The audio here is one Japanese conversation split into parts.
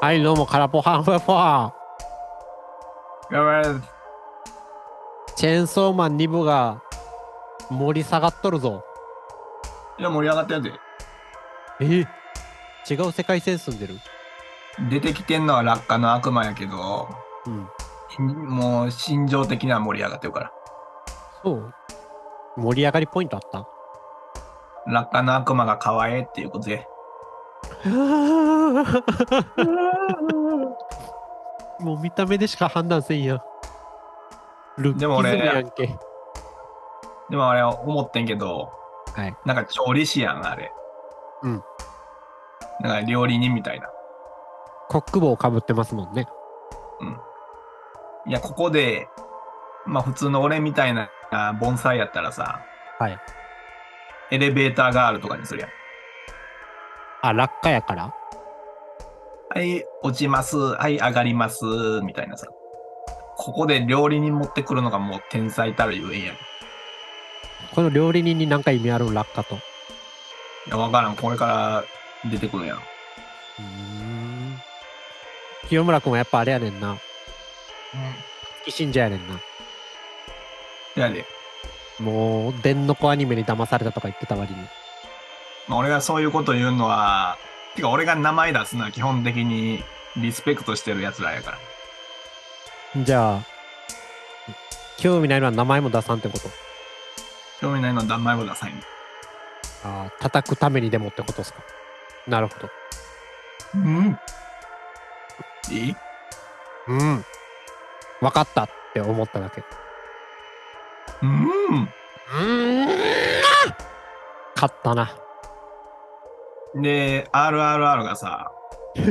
はい、どうも、カラポハンフェファー。やばい。チェーンソーマン2部が盛り下がっとるぞ。いや、盛り上がってるで。え？違う世界線住んでる？出てきてんのは落下の悪魔やけど、うん。もう心情的には盛り上がってるから。そう？盛り上がりポイントあった？落下の悪魔が可愛いっていうことで。もう見た目でしか判断せんやん。ルッキズムでも俺やんけ。でもあれ思ってんけど、はい。なんか調理師やん、あれ。うん。なんか料理人みたいな。コック帽かぶってますもんね。いや、ここで、まあ普通の俺みたいな盆栽やったらさ、はい。エレベーターガールとかにするやん。あ、落下やから？はい、落ちます。はい、上がります。みたいなさ。ここで料理人持ってくるのがもう天才たるゆえんやん。いこの料理人に何か意味ある落下と？うや、わからん。これから出てくるやん。ーん。清村君はやっぱあれやねんな。月信者やねんな。やで。もう、電の子アニメに騙されたとか言ってた割に。まあ、俺がそういうこと言うのは、てか俺が名前出すのは基本的にリスペクトしてる奴らやから。じゃあ、興味ないのは名前も出さんってこと？興味ないのは名前も出さんよああ、叩くためにでもってことですか？なるほど。うん。いい？うん。分かったって思っただけ。うん。うーん。勝ったな。で、RRR がさ、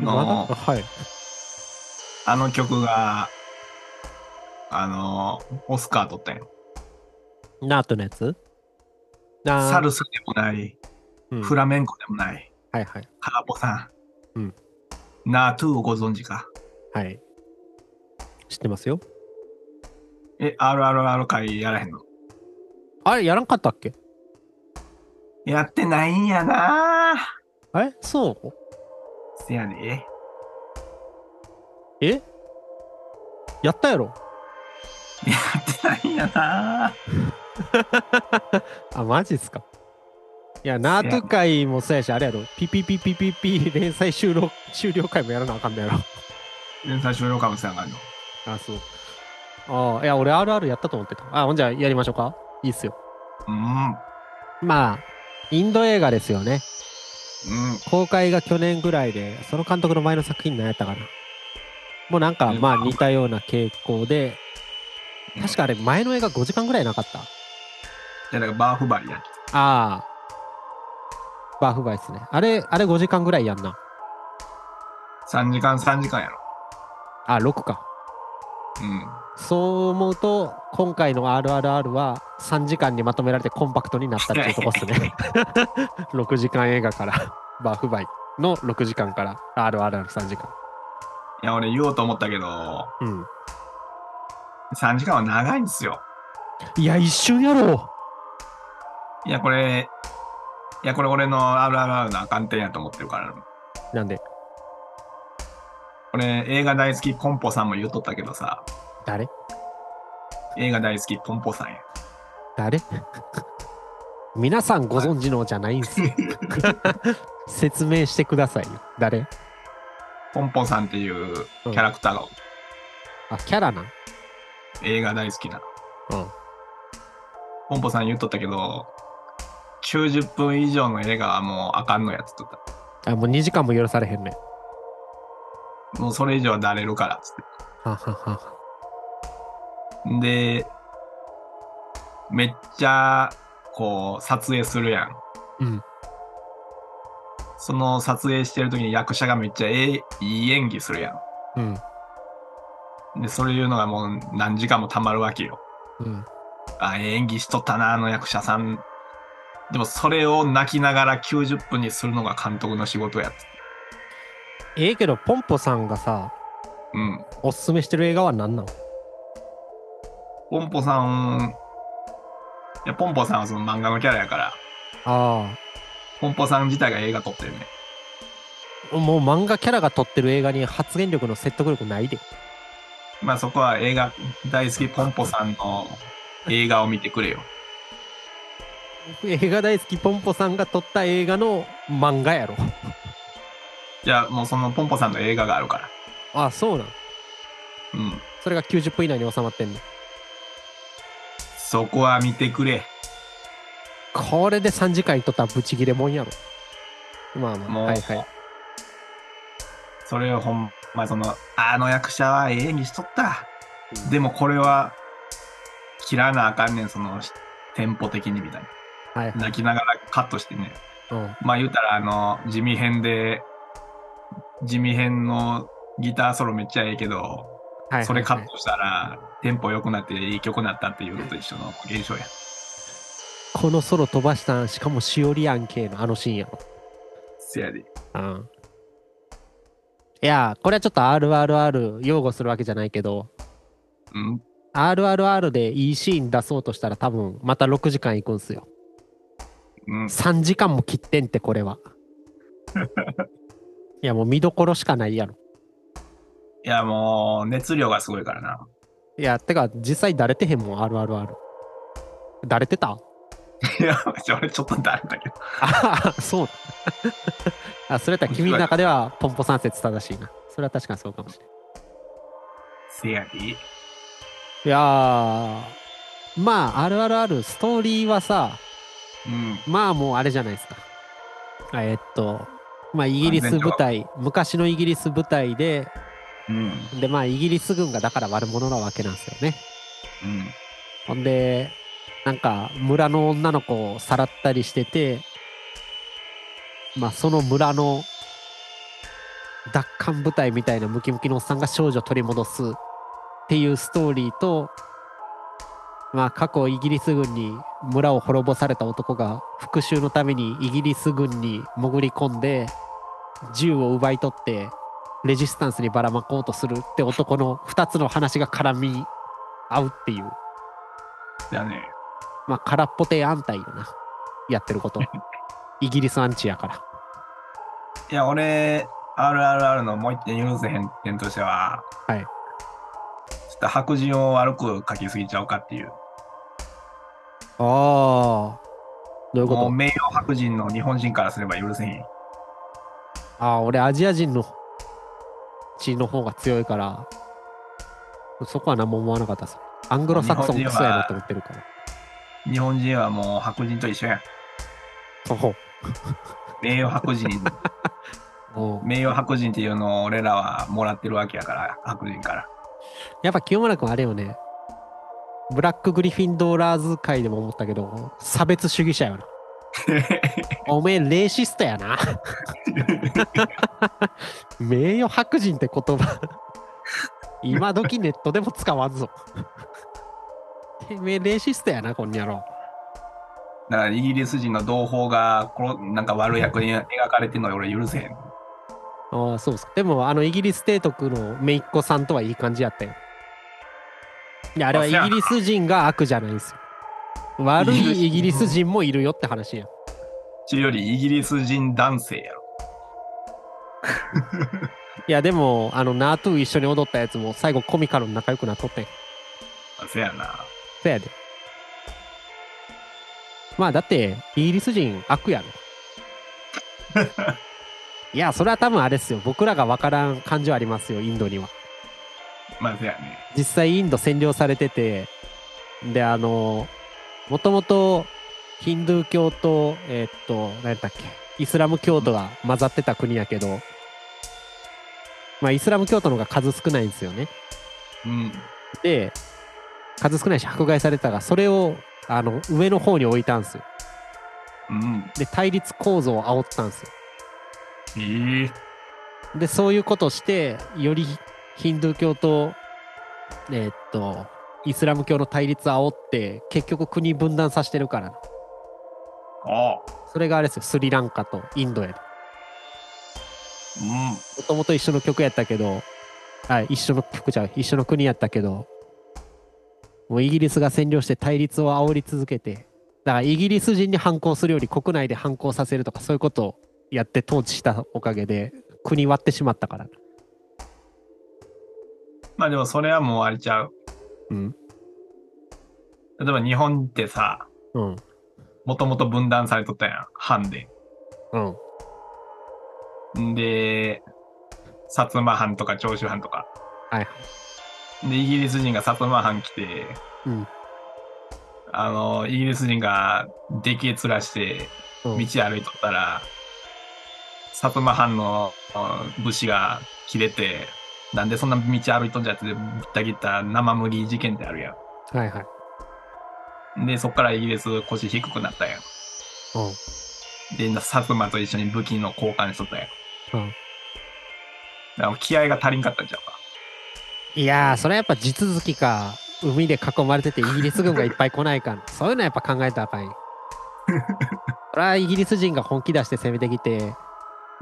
のはい。あの曲が、あの、オスカー取ったんよ。ナートのやつ？なサルサでもない、うんフラメンコでもない、はいはい。カーポさん。うん。ナートゥーをご存知か？はい。知ってますよ。え、RRR 会やらへんの？あれ、やらんかったっけ？やってないんやなえそう？せやで。え？やったやろ？やってないんやな あ、マジっすか？いや、ナート会もそうやし、あれやろ。ピピピピピピ連載終了終了回もやらなあかんのやろ。連載終了かもしれないの。あ、そう。ああ、いや、俺 RR やったと思ってた。あ、ほんじゃやりましょうか。いいっすよ。うん。まあ、インド映画ですよね。うん。公開が去年ぐらいで、その監督の前の作品何やったかな。もうなんか、まあ似たような傾向で、確かあれ前の映画5時間ぐらいなかった？じゃあ、だからバーフバリや。ああ。バーフバイっすね。あれ、あれ5時間ぐらいやんな。3時間、3時間やろ。あ、6か。うん。そう思うと、今回の RRR は3時間にまとめられてコンパクトになったっていうとこっすね。6時間映画から、バーフバイの6時間から RRR の3時間。いや、俺言おうと思ったけど、うん。3時間は長いんですよ。いや、一瞬やろいや、これ、いや、これ俺の RRR の赤点やと思ってるから。う。なんで、俺、映画大好きポンポさんも言っとったけどさ、誰？映画大好きポンポさんや。誰？皆さんご存知のじゃないんすよ。説明してくださいよ。誰？ポンポさんっていうキャラクターが、あ、キャラな？ん映画大好きな。うん。ポンポさん言っとったけど、90分以上の映画はもうあかんのやつとった。あ、もう2時間も許されへんね。もうそれ以上はだれるからっつって。で、めっちゃ、こう、撮影するやん。うん。その撮影してる時に役者がめっちゃええ、いい演技するやうん。ん。で、そういうのがもう何時間もたまるわけよ。うん。あ、ええ演技しとったな、あの役者さん。でもそれを泣きながら90分にするのが監督の仕事やって。ええけど、ポンポさんがさ、うん。おすすめしてる映画は何なのポンポさん、いや、ポンポさんはその漫画のキャラやから、ああ。ポンポさん自体が映画撮ってるね。もう漫画キャラが撮ってる映画に発言力の説得力ないで。まあそこは映画大好きポンポさんの映画を見てくれよ。映画大好きポンポさんが撮った映画の漫画やろ。じゃあもうそのポンポさんの映画があるから。あ、そうなん。うん。それが90分以内に収まってんの？そこは見てくれ。これで3時間に撮ったらブチギレもんやろ。まあまあ、はいはい。それをほんまその、あの役者はええ演技しとった。でもこれは、切らなあかんねん、その、テンポ的にみたいはいな。泣きながらカットしてね。うん。まあ言うたら、あの、地味編で、地味編のギターソロめっちゃええけど、はい。それカッはいトしたら、テンポ良くなっていい曲になったっていうのと一緒の現象や。このソロ飛ばしたん、しかもしおりやんけのあのシーンやろ。せやで。うん。いや、これはちょっと RRR 擁護するわけじゃないけど、うん。RRR でいいシーン出そうとしたら多分また6時間いくんすよ。うん。3時間も切ってんってこれは。いやもう見どころしかないやろ。いや、もう、熱量がすごいからな。いや、てか実際だれてへんもん RRR。だれてた？いや、俺ちょっと誰だけど。あ そうだ。あ、それやったら君の中ではポンポ三節正しいな。それは確かにそうかもしれない。せやで。いやー、まあ、RRR、ストーリーはさ、うん。まあもうあれじゃないですか。えっと、まあイギリス部隊、昔のイギリス部隊で、うん。でまあイギリス軍がだから悪者なわけなんですよね。うん。ほんで、なんか村の女の子をさらったりしてて、まあその村の奪還部隊みたいなムキムキのおっさんが少女を取り戻すっていうストーリーと、まあ過去イギリス軍に村を滅ぼされた男が復讐のためにイギリス軍に潜り込んで銃を奪い取ってレジスタンスにばらまこうとするって男の2つの話が絡み合うっていう。だね。まあ空っぽ亭安泰よなやってること。イギリスアンチやから。いや、俺、RRR のもう一点許せへん点としては、はい。ちょっと白人を悪く書きすぎちゃうかっていう。ああどういうこと？名誉白人の日本人からすれば許せへん。ああ俺アジア人の血の方が強いからそこは何も思わなかったですアングロサクソンクソやなと思ってるから。日本人はもう白人と一緒や。ん。そう。名誉白人、名誉白人っていうのを俺らはもらってるわけやから、白人から。やっぱ清村君あれよねブラックグリフィンドーラーズ界でも思ったけど差別主義者やな。おめえレーシストやな。名誉白人って言葉。今時ネットでも使わんぞ。てめえレーシストやなこんにゃろ。だからイギリス人の同胞がこのなんか悪い役に描かれてるの俺許せへん。ああそうっす。かでもあのイギリス提督の姪っ子さんとはいい感じやったよいやあれはイギリス人が悪じゃないんですよ。悪いイギリス人もいるよって話やちよりイギリス人男性やろ。いやでもあのナートゥ一緒に踊ったやつも最後コミカルに仲良くなっとってん。せやな。そやで。まあだってイギリス人悪やろ。いやそれは多分あれですよ。僕らが分からん感情ありますよインドにはまあせやね。実際インド占領されててであのもともとヒンドゥー教とえーっと何やったっけイスラム教徒が混ざってた国やけどまあイスラム教徒の方が数少ないんですよねうん。で数少ないし迫害されてたがそれをあの上の方に置いたんですようん。で対立構造を煽ったんですよええでそういうことをしてよりヒンドゥー教とえーっとイスラム教の対立を煽って結局国分断させてるからああ。それがあれですよスリランカとインドやでうん。もともと一緒の曲やったけどあ一緒の曲ちゃう一緒の国やったけどもうイギリスが占領して対立を煽り続けてだからイギリス人に反抗するより国内で反抗させるとかそういうことをやって統治したおかげで国割ってしまったから。まあでもそれはもう終わりちゃう。うん。例えば日本ってさ、うん。もともと分断されとったやん。藩で。うん。んで、薩摩藩とか長州藩とか。はい。で、イギリス人が薩摩藩来て、うん。あの、イギリス人がでけえ面してうん道歩いとったら、薩摩藩のうん武士が切れて、なんでそんな道歩いとんじゃってぶった切った生麦事件ってあるやはいはい。ん。で、そっからイギリス腰低くなったやん。うん。で、薩摩と一緒に武器の交換しとったやん。うん。だから気合が足りんかったんちゃうか？いやー、それはやっぱ地続きか、海で囲まれててイギリス軍がいっぱい来ないかん。そういうのはやっぱ考えたらあかんよ。それはイギリス人が本気出して攻めてきて、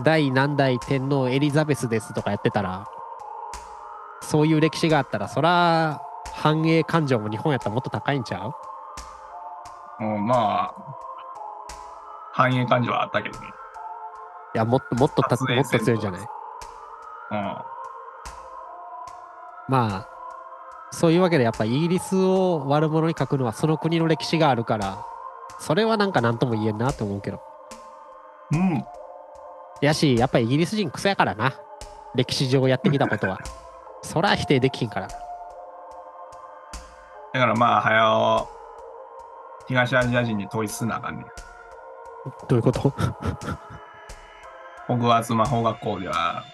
第何代天皇エリザベスですとかやってたら、そういう歴史があったら、そら、繁栄感情も日本やったらもっと高いんちゃう？もうまあ、繁栄感情はあったけどね。いや、もっともっとたもっと強いんじゃない？うん。まあ、そういうわけでやっぱイギリスを悪者に書くのはその国の歴史があるから、それはなんか何とも言えんなと思うけど。うん。やし、やっぱイギリス人クソやからな。歴史上やってきたことは。そら否定できひんから。だからまあ、早尾、東アジア人に統一すなあかんねん。どういうこと？ホグワーツ魔法学校では、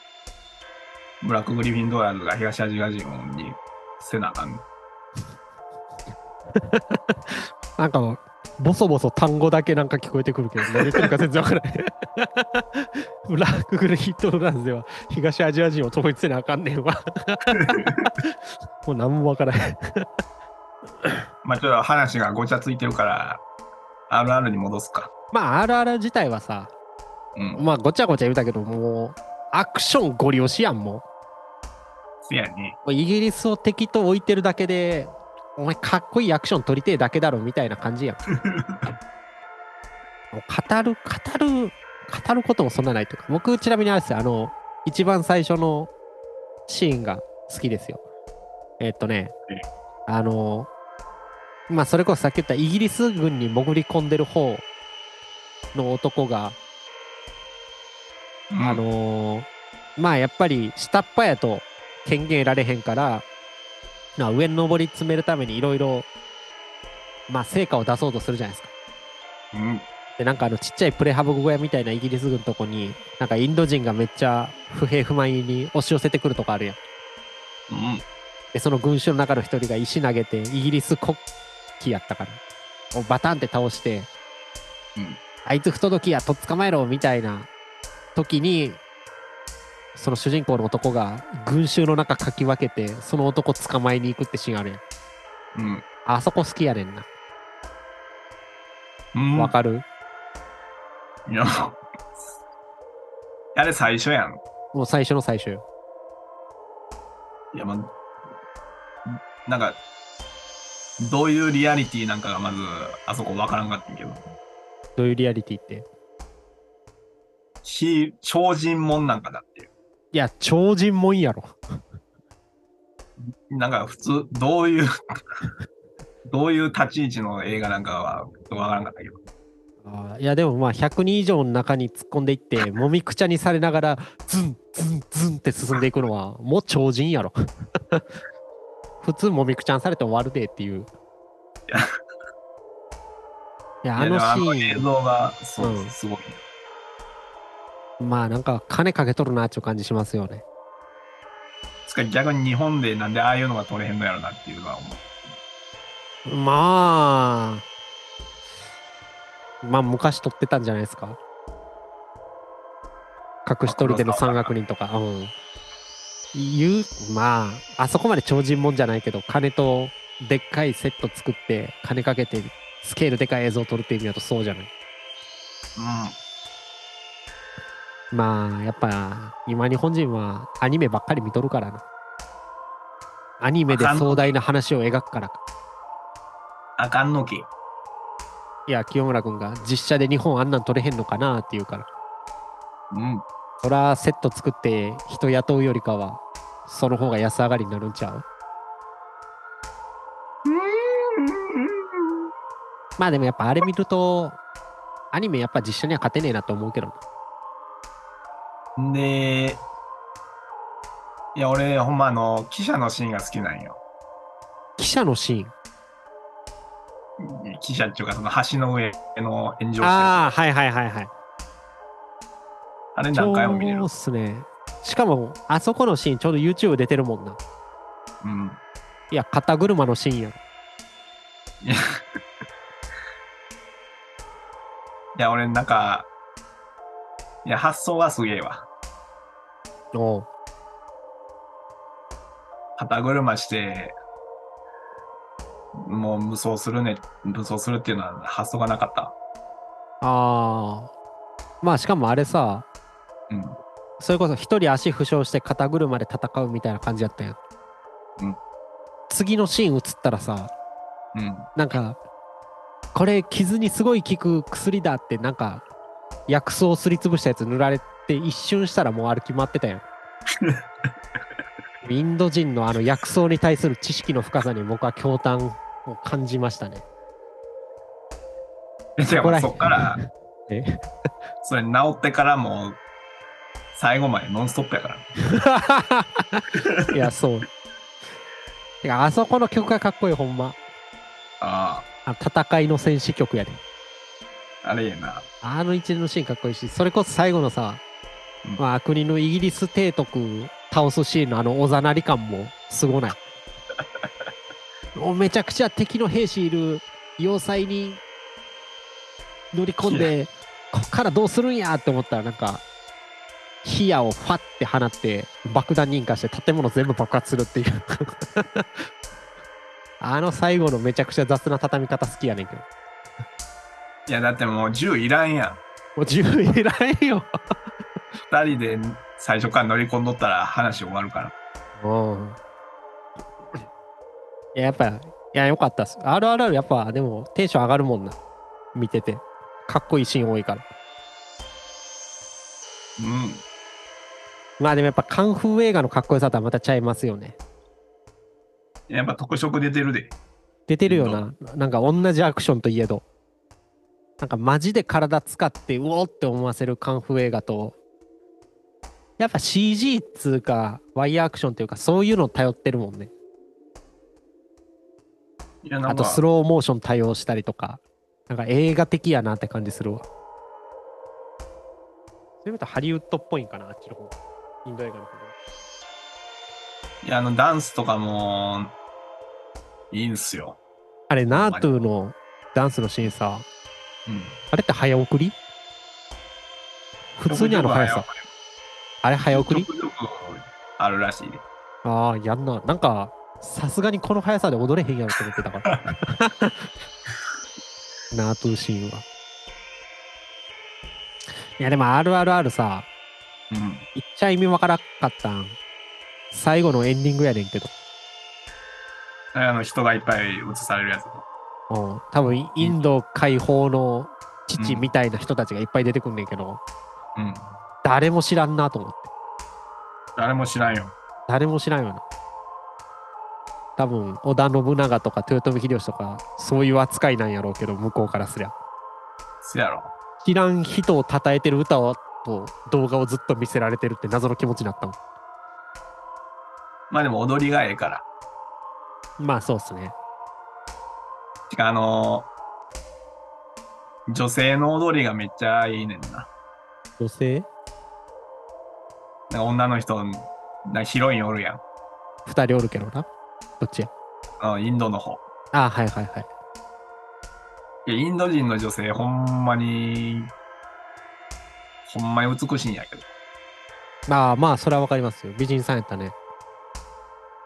ブラックグリフィンドーラーズが東アジア人にせなあかんねん。なんか、ボソボソ単語だけなんか聞こえてくるけど、何言ってるか全然わからない。ブラックグレイトランズでは東アジア人を統一せなあかんねんわ。もう何もわからない。まあちょっと話がごちゃついてるから、RR に戻すか。まあ、RR 自体はさ、うん。まあ、ごちゃごちゃ言うたけど、もう、アクションゴリ押しやん、もせやね。う。イギリスを敵と置いてるだけで、お前かっこいいアクション撮りてえだけだろ、みたいな感じやん。もう語る、語る、語ることもそんなないとか、僕、ちなみにあれですよ、あの、一番最初のシーンが好きですよ。えーっとねええ、あの、まあ、それこそさっき言ったイギリス軍に潜り込んでる方の男が、うんあのーまあやっぱり下っ端やと権限得られへんから、まあ、上に上り詰めるためにいろいろまあ成果を出そうとするじゃないですか。うん。でなんかあのちっちゃいプレハブ小屋みたいなイギリス軍のとこになんかインド人がめっちゃ不平不満に押し寄せてくるとこあるやん。うん。でその群衆の中の一人が石投げてイギリス国旗やったからをバタンって倒して、うんあいつ不届きやとっ捕まえろみたいな時にその主人公の男が群衆の中かき分けてその男捕まえに行くってシーンあるやんうん。あそこ好きやねんなうん。わかる、いや、あれ最初やん。もう最初の最初よいや、まあ、なんか、どういうリアリティなんかがまず、あそこわからんかったけど、どういうリアリティって？非超人もんなんかだっていう。いや超人もんやろ。なんか普通、どういう、どういう立ち位置の映画なんかはわからんかったけど。あーいやでもまあ100人以上の中に突っ込んでいってもみくちゃにされながらズンズンズンって進んでいくのはもう超人やろ。普通もみくちゃんされて終わるでっていう。いや。あのシー映像が、そう、うん。すごい。ンまあなんか金かけとるなっていう感じしますよね。つか逆に日本でなんでああいうのが撮れへんのやろなっていうのは思う。まあまあ昔撮ってたんじゃないですか。隠し撮りでの山岳人とか。うん。言うまああそこまで超人もんじゃないけど金とでっかいセット作って金かけてスケールでかい映像を撮るっていう意味だとそうじゃないまあやっぱ今日本人はアニメばっかり見とるからなアニメで壮大な話を描くからかあかんのけ。いや、清村君が実写で日本あんなん撮れへんのかなって言うから。うん。そら、セット作って人雇うよりかは、その方が安上がりになるんちゃう？まあでもやっぱあれ見ると、アニメやっぱ実写には勝てねえなと思うけどな。で、いや、俺、ほんまあの、記者のシーンが好きなんよ。記者のシーン？記者っていうか、その橋の上の炎上してるああ、はいはいはいはい。あれ何回も見れるそうっ。すね。しかも、あそこのシーンちょうど YouTube 出てるもんな。うん。いや、肩車のシーンやろ。いや、いや俺なんか、いや、発想はすげえわ。おう肩車して、もう無双するね、無双するっていうのは発想がなかった。ああ。まあしかもあれさ、うん。それこそ一人足負傷して肩車で戦うみたいな感じやったやん。うん次のシーン映ったらさ、うん。なんか、これ傷にすごい効く薬だってなんか、薬草をすりつぶしたやつ塗られて一瞬したらもうあれ決まってたやん。インド人のあの薬草に対する知識の深さに僕は驚嘆を感じましたね。え、じゃこらあそっから、え？それ治ってからもう、最後までノンストップやから。いや、そう。てか、あそこの曲がかっこいい、ほんま。ああ戦いの戦士曲やで。あ、あれやな。あの一連のシーンかっこいいし、それこそ最後のさ、うんまあ、国のイギリス提督倒すシーンのあのおざなり感もすごない？もうめちゃくちゃ敵の兵士いる要塞に乗り込んで、こっからどうするんやって思ったらなんか、火矢をファって放って爆弾認可して建物全部爆発するっていう。あの最後のめちゃくちゃ雑な畳み方好きやねんけど。いや、だってもう銃いらんやん。もう十分いらんよ。二人で最初から乗り込んどったら話終わるから。うん。いや、やっぱ、いや、よかったっす。RRR やっぱ、でも、テンション上がるもんな。見てて。かっこいいシーン多いから。うん。まあでもやっぱ、カンフー映画のかっこよさとはまたちゃいますよね。やっぱ特色出てるで。出てるよな。なんか同じアクションといえど。なんかマジで体使ってうおーって思わせるカンフー映画と、やっぱ CG っつうか、ワイヤーアクションっていうか、そういうの頼ってるもんね。いや、あとスローモーション対応したりとか、なんか映画的やなって感じするわ。そういう意味とハリウッドっぽいんかな、あっちの方。インド映画の方が。いや、あの、ダンスとかも、いいんすよ。あれ、ナートゥのダンスのシーンさ、うん。あれって早送り？普通にあの速さ。あれ早送り？あるらしいで。ああ、やんな。なんか、さすがにこの速さで踊れへんやろと思ってたから。ナートゥシーンは。いや、でも RRR さ、うん。言っちゃ意味わからんかったん。最後のエンディングやねんけど。あの、人がいっぱい映されるやつ。うん、多分インド解放の父みたいな人たちがいっぱい出てくんねんけど、うん。誰も知らんなと思って。誰も知らんよ。誰も知らんよな。多分織田信長とか豊臣秀吉とかそういう扱いなんやろうけど向こうからすりゃせやろ。知らん人を称えてる歌をと動画をずっと見せられてるって謎の気持ちになったもんまあでも踊りがええから。まあそうっすねてか、あの女性の踊りがめっちゃいいねんな。女性？なんか女の人、なヒロインおるやん。二人おるけどなどっちや？あのインドの方。あはいはいはいいや、インド人の女性、ほんまに、ほんまに美しいんやけど。まあまあそれはわかりますよ美人さんやったね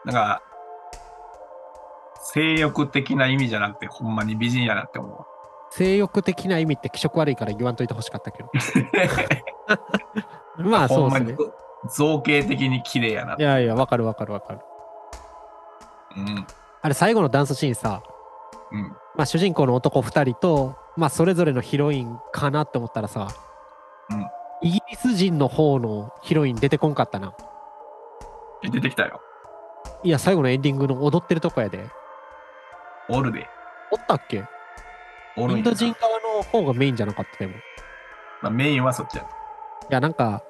なんか、性欲的な意味じゃなくて、ほんまに美人やなって思う。性欲的な意味って気色悪いから言わんといてほしかったけど まあそうっすね造形的に綺麗やな。いやいやわかるわかるわかるうん。あれ最後のダンスシーンさうん。まあ、主人公の男2人とまあそれぞれのヒロインかなって思ったらさ、うんイギリス人の方のヒロイン出てこんかったな。え出てきたよ。いや、最後のエンディングの踊ってるとこやで。おるで。おったっけ？おるんやインド人側の方がメインじゃなかったでも。いまあ、メインはそっちや。や、なんか、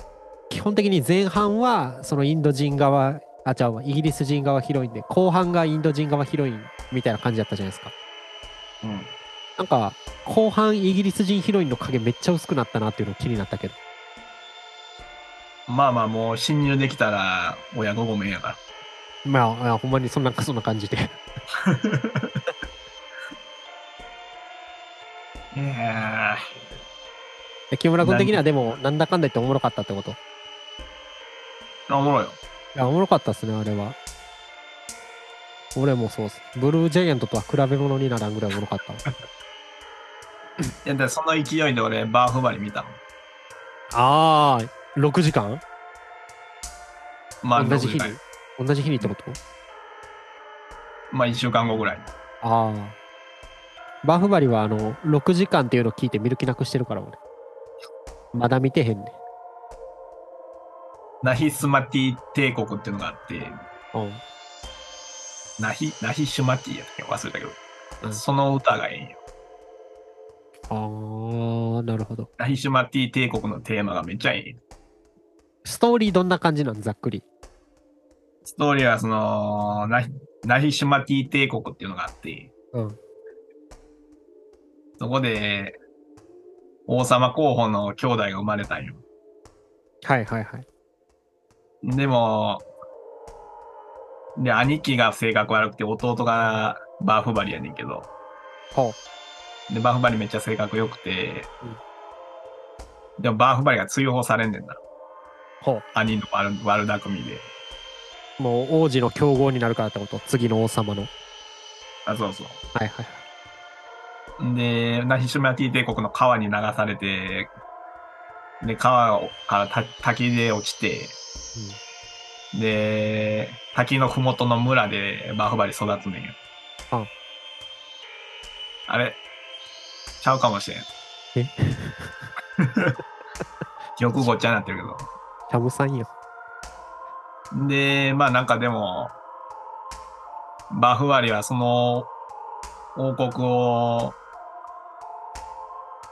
基本的に前半はそのインド人側、あ、違うわ、イギリス人側ヒロインで、後半がインド人側ヒロインみたいな感じだったじゃないですか。うん。なんか、後半イギリス人ヒロインの影めっちゃ薄くなったなっていうの気になったけど。まあまあ、もう侵入できたら親子ごめんやから。まあ、いやほんまにそんな、そんな感じで。いやで木村君的にはでも、なんだかんだ言っておもろかったってこと？いー、おもろいよ。や、おもろかったっすね、あれは。俺もそうっす。ブルージャイアントとは比べ物にならんぐらいおもろかったわ。いや、でその勢いで俺、バーフバリ見たの。ああ、6時間？まあ、同じ日に？6時間同じ日にってこと？まあ、1週間後ぐらいに。ああ。バーフバリはあの、6時間っていうのを聞いて見る気なくしてるから、俺。まだ見てへんねナヒスマティ帝国っていうのがあって、ん。うん。ナヒ、ナヒシュマティやったっけ？忘れたけど、うんその歌がええんよ。ああ、なるほど。ナヒシュマティ帝国のテーマがめっちゃええんよ。ストーリーどんな感じなん？ざっくり。ストーリーはその、ナヒナヒシュマティ帝国っていうのがあって、うん。そこで、王様候補の兄弟が生まれたんよ。はいはいはい。でも、で、兄貴が性格悪くて、弟がバーフバリやねんけど、ほで、バーフバリめっちゃ性格良くて、でもバーフバリが追放されんねんな。う。ほ兄の悪悪巧みで。う。もう王子の競合になるからってこと？次の王様の。あ、そうそはいはい。う。で、ナヒシュマティ帝国の川に流されて、で、川からた滝で落ちて、で、滝のふもとの村でバーフバリ育つねんよ。ああれちゃうかもしれん。え？記憶ごっちゃになってるけど。シャムさんよ。で、まあなんかでも、バーフバリはその王国を、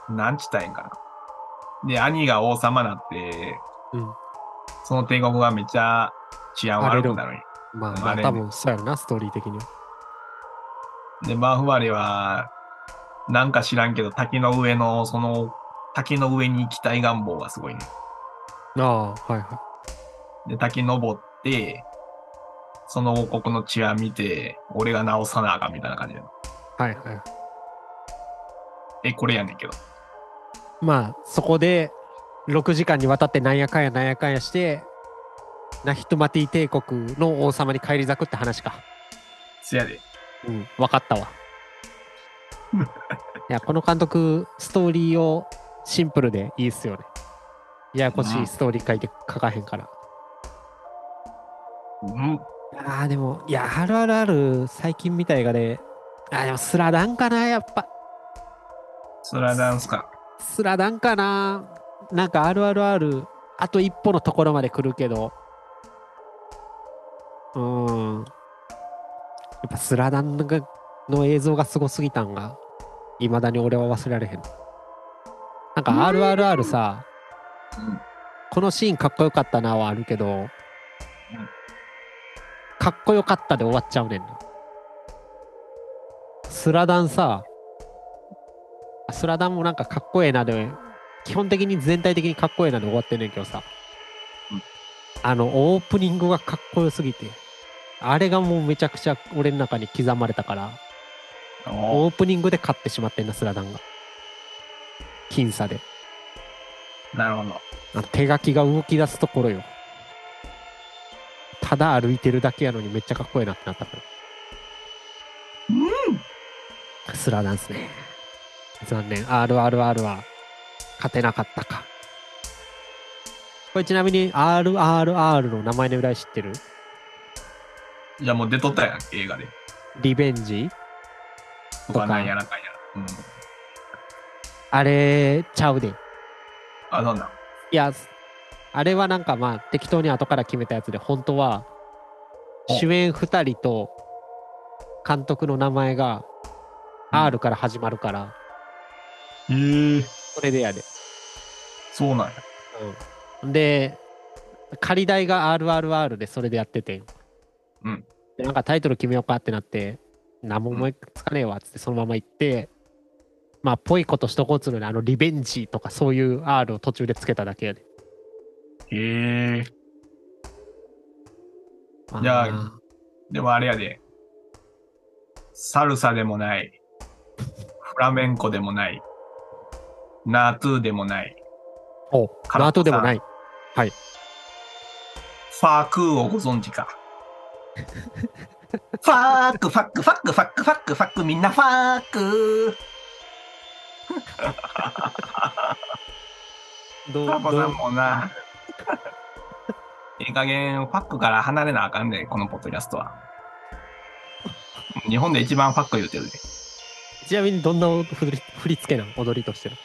なんちったらいいんかな。で、兄が王様になって、うんその帝国がめっちゃ治安悪くなるまあ、まあ、多分そうやろな、ストーリー的には。で、バーフバリは、なんか知らんけど、滝の上の、その、滝の上に行きたい願望がすごいね。ああ、はいはで、滝登って、その王国の治安見て、俺が直さなあかんみたいな感じ。はいはい。え、これやねんけど。まあ、そこで、6時間にわたってなんやかんやなんやかんやして、ナヒトマティ帝国の王様に返り咲くって話か。せやで。うん、わかったわ。いや、この監督、ストーリーをシンプルでいいっすよね。ややこしいストーリー書いて書かへんから。うん。ああ、でも、いや、あるあるある、最近見た映画で、あーでもスラダンかな、やっぱ。それはダンスか。スラダンかな。なんかあるあるある、あと一歩のところまで来るけど、うん。やっぱスラダンの映像がすごすぎたんが、いまだに俺は忘れられへん。なんか RRR さ、うん。このシーンかっこよかったなはあるけど、かっこよかったで終わっちゃうねんな。スラダンさ、スラダンもなんかかっこええなで、基本的に全体的にかっこええなで終わってんねんけどさ、うんあの、オープニングがかっこよすぎて、あれがもうめちゃくちゃ俺の中に刻まれたから、おオープニングで勝ってしまってんな、スラダンが。僅差で。なるほど。手書きが動き出すところよ。ただ歩いてるだけやのにめっちゃかっこいいなってなったから。スラダンスね。残念。RRR は勝てなかったか。これちなみに RRR の名前の由来知ってる？じゃあもう出とったやん、映画で。リベンジ？とかなんやらかんやら。あれちゃうで。あ、なん？いや、あれはなんかまあ適当に後から決めたやつで、本当はお主演2人と監督の名前がうん R から始まるから、へえ。それでやで。そうなんや。うん、で、仮題が RRR でそれでやってて、うんでなんかタイトル決めようかってなって、何も思いつかねえわっつってそのまま行って、まあ、ぽいことしとこうっつうのに、あの、リベンジとかそういう R を途中でつけただけやで。へえ。じゃあまでもあれやで。サルサでもない。フラメンコでもない。ナートゥでもない。お、ナートでもない。ファークーをご存知か？ファーク、ファック、ファック、ファック、ファック、ファック、みんなファーク。どうさんもな。ええ加減、ファックから離れなあかんねこのポッドキャストは。日本で一番ファック言うてるで。ちなみにどんな振り振り付けなの踊りとしての。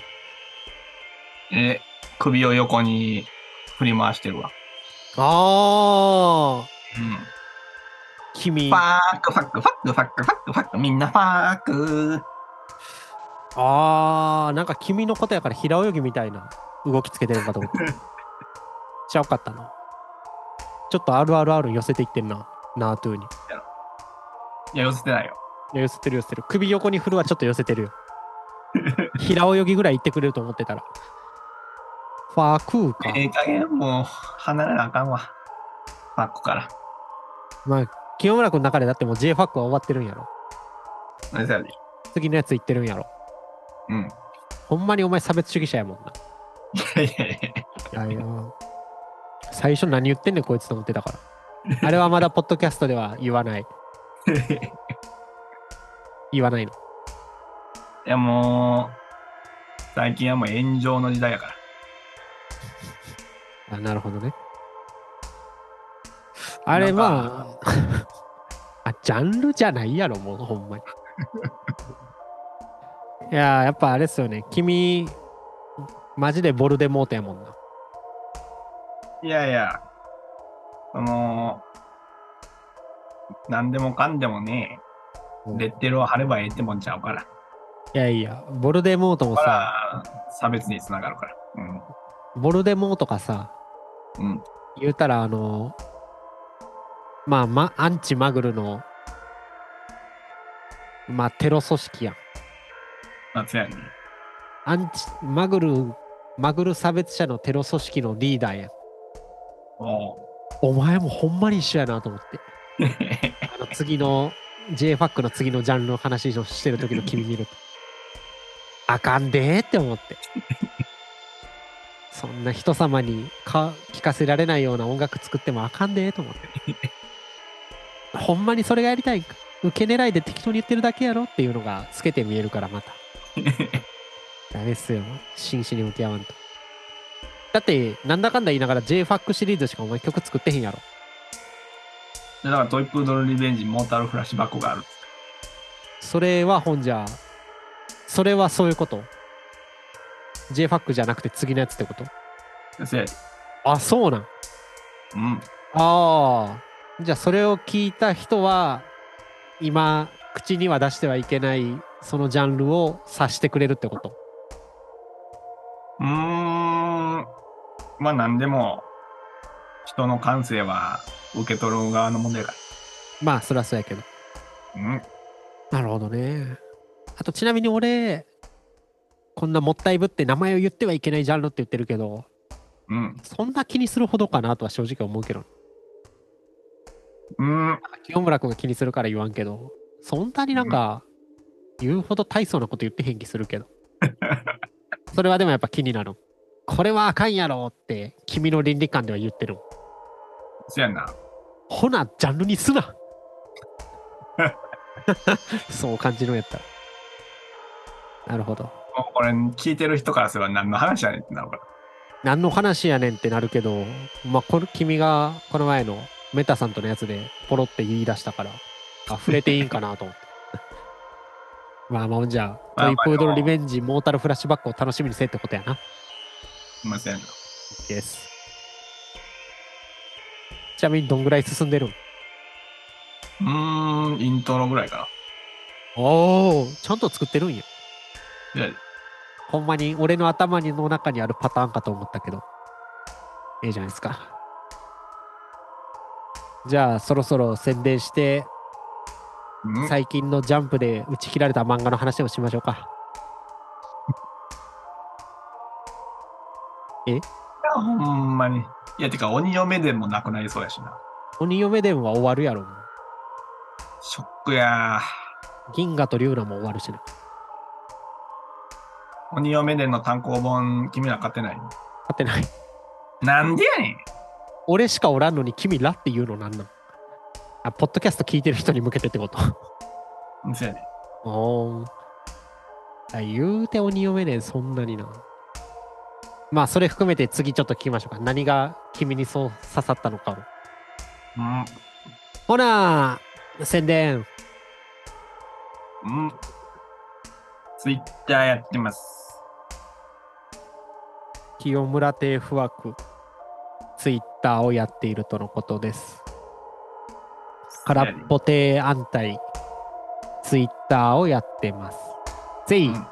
え、首を横に振り回してるわ。ああ、うん。君フ。ァーク、ファック、ファック、ファック、ファック、ファック、みんなファーク。ああ、なんか君のことやから平泳ぎみたいな動きつけてるのかと思って。ちゃうかったな。ちょっと RRR に寄せていってんな。ナートゥーに。いや、寄せてないよ。いや寄せてる寄せてる。首横に振るはちょっと寄せてるよ。平泳ぎぐらい行ってくれると思ってたら。ファークーか。ええ加減、もう、離れなあかんわ。ファックから。まあ、清村君の中でだってもう J ファックは終わってるんやろ。何せやで。次のやつ行ってるんやろ。うん。ほんまにお前差別主義者やもんな。いやいやいや。最初何言ってんねんこいつと思ってたから。あれはまだポッドキャストでは言わない。言わないの。いや、もう、最近はもう炎上の時代やから。あ、なるほどね。あれなんまあ、あ、ジャンルじゃないやろ、もうほんまに。いやー、やっぱあれっすよね。君、マジでボルデモートやもんな。いやいや、その、何でもかんでもね、レッテルを貼ればええってもんちゃうから。いやいや、ボルデモートもさ、ら、差別につながるから。うん。ボルデモートかさ、うん。言うたらあの、まあ、ま、アンチマグルの、まあ、テロ組織やん。夏やね。アンチ、マグル、マグル差別者のテロ組織のリーダーやん。お前もほんまに一緒やなと思って。あの次の JFAC の次のジャンルの話をしてる時の君見ると。あかんでーって思って。そんな人様にか聞かせられないような音楽作ってもあかんでーと思って。ほんまにそれがやりたい。受け狙いで適当に言ってるだけやろっていうのが透けて見えるからまた。ダメっすよ。真摯に向き合わんと。だって、なんだかんだ言いながら JFAC シリーズしかお前曲作ってへんやろ。だからトイプードルリベンジモータルフラッシュバックがある。それはほんじゃ、それはそういうこと ?JFAC じゃなくて次のやつってこと？あ、そうなん。うん。ああ。じゃあそれを聞いた人は、今、口には出してはいけない、そのジャンルを指してくれるってこと？うーん。まあ何でも、人の感性は受け取る側の問題やかまあ、そりゃそうやけど。ら。うん。なるほどね。あと、ちなみに俺、こんなもったいぶって名前を言ってはいけないジャンルって言ってるけど、うん。そんな気にするほどかなとは正直思うけど、うん。清村君が気にするから言わんけど、そんなになんか、言うほど大層なこと言ってへん気するけど。それはでもやっぱ気になる。これはあかんやろって、君の倫理観では言ってる。そやんな。ほな、ジャンルにすな そう感じのやったら。なるほど。これ聞いてる人からすれば何の話やねんってなるから。何の話やねんってなるけど、まあ、この君がこの前のメタさんとのやつでポロって言い出したから、あ、触れていいんかなと思って。まあまあじゃあ、まあトイプードルリベンジ、モータルフラッシュバックを楽しみにせえってことやな。すいません。OK です。ちなみにどんぐらい進んでるん？うーん、イントロぐらいかおお、ちゃんと作ってるんや。ほんまに俺の頭の中にあるパターンかと思ったけど。ええじゃないですか。じゃあそろそろ宣伝して、うん、最近のジャンプで打ち切られた漫画の話をしましょうか。いやほんまに。いや、てか、鬼嫁伝もなくなりそうやしな。鬼嫁伝は終わるやろ。ショックや銀河と龍羅も終わるしな。鬼嫁伝の単行本、君ら買ってない勝ってない。なんでやねん俺しかおらんのに君らって言うのなんなん？あ、ポッドキャスト聞いてる人に向けてってこと？そうやねおーあ言うて鬼嫁ねんそんなにな。まあそれ含めて次ちょっと聞きましょうか。何が君にそう刺さったのかを。うん。ほな宣伝。うん。ツイッターやってます。清村邸不惑。ツイッターをやっているとのことです。空っぽ亭安泰。ツイッターをやってます。ぜひ、うん